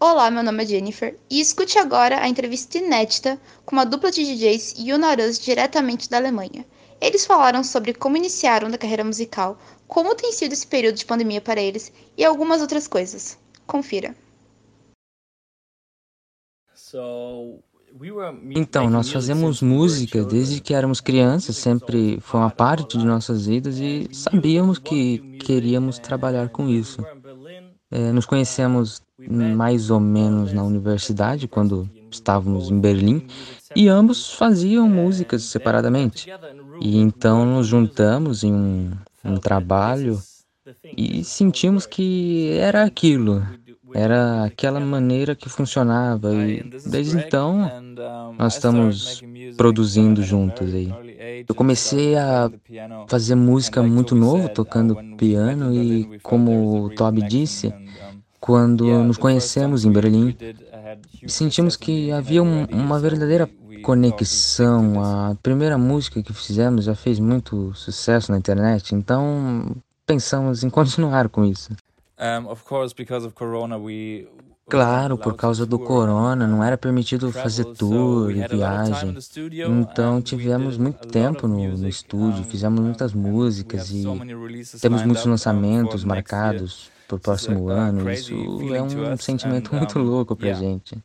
Olá, meu nome é Jennifer e escute agora a entrevista inédita com uma dupla de DJs Yunarus diretamente da Alemanha. Eles falaram sobre como iniciaram na carreira musical, como tem sido esse período de pandemia para eles e algumas outras coisas. Confira. Então, nós fazemos música desde que éramos crianças, sempre foi uma parte de nossas vidas e sabíamos que queríamos trabalhar com isso. É, nos conhecemos mais ou menos na universidade, quando estávamos em Berlim, e ambos faziam músicas separadamente. E então nos juntamos em um, um trabalho e sentimos que era aquilo, era aquela maneira que funcionava e desde então nós estamos produzindo juntos aí. Eu comecei a fazer música muito novo, tocando piano e como o Toby disse, quando nos conhecemos em Berlim, sentimos que havia um, uma verdadeira conexão. A primeira música que fizemos já fez muito sucesso na internet, então pensamos em continuar com isso. Claro, por causa do corona, não era permitido fazer tour e viagem. Então tivemos muito tempo no, no estúdio, fizemos muitas músicas e temos muitos lançamentos marcados para o próximo ano. Isso é um sentimento muito louco para gente.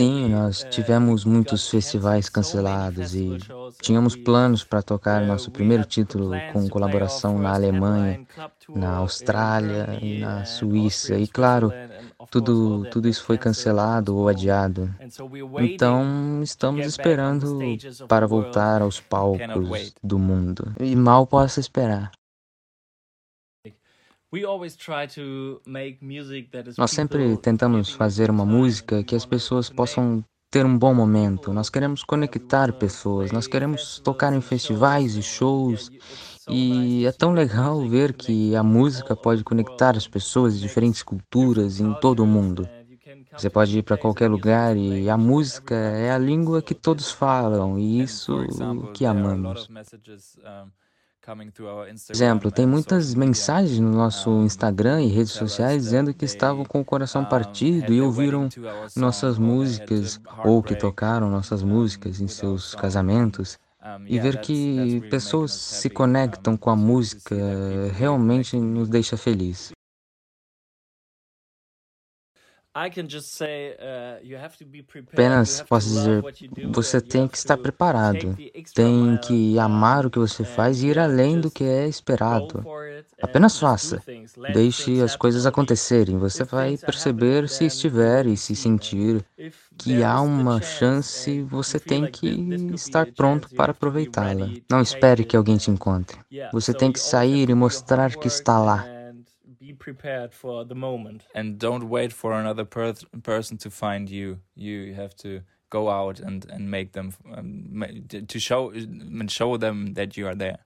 Sim, nós tivemos muitos festivais cancelados e tínhamos planos para tocar nosso primeiro título com colaboração na Alemanha, na Austrália na Suíça. E claro, tudo, tudo isso foi cancelado ou adiado. Então, estamos esperando para voltar aos palcos do mundo. E mal posso esperar. Nós sempre tentamos fazer uma música que as pessoas possam ter um bom momento. Nós queremos conectar pessoas, nós queremos tocar em festivais e shows. E é tão legal ver que a música pode conectar as pessoas de diferentes culturas em todo o mundo. Você pode ir para qualquer lugar e a música é a língua que todos falam, e isso que amamos. Exemplo, tem muitas mensagens no nosso Instagram e redes sociais dizendo que estavam com o coração partido e ouviram nossas músicas ou que tocaram nossas músicas em seus casamentos. E ver que pessoas se conectam com a música realmente nos deixa feliz. Apenas posso dizer, você tem que estar preparado, tem que amar o que você faz e ir além do que é esperado. Apenas faça, deixe as coisas acontecerem. Você vai perceber se estiver e se sentir que há uma chance, você tem que estar pronto para aproveitá-la. Não espere que alguém te encontre. Você tem que sair e mostrar que está lá prepared for the moment. And don't wait for another per person to find you. You have to go out and and make them um, to show and show them that you are there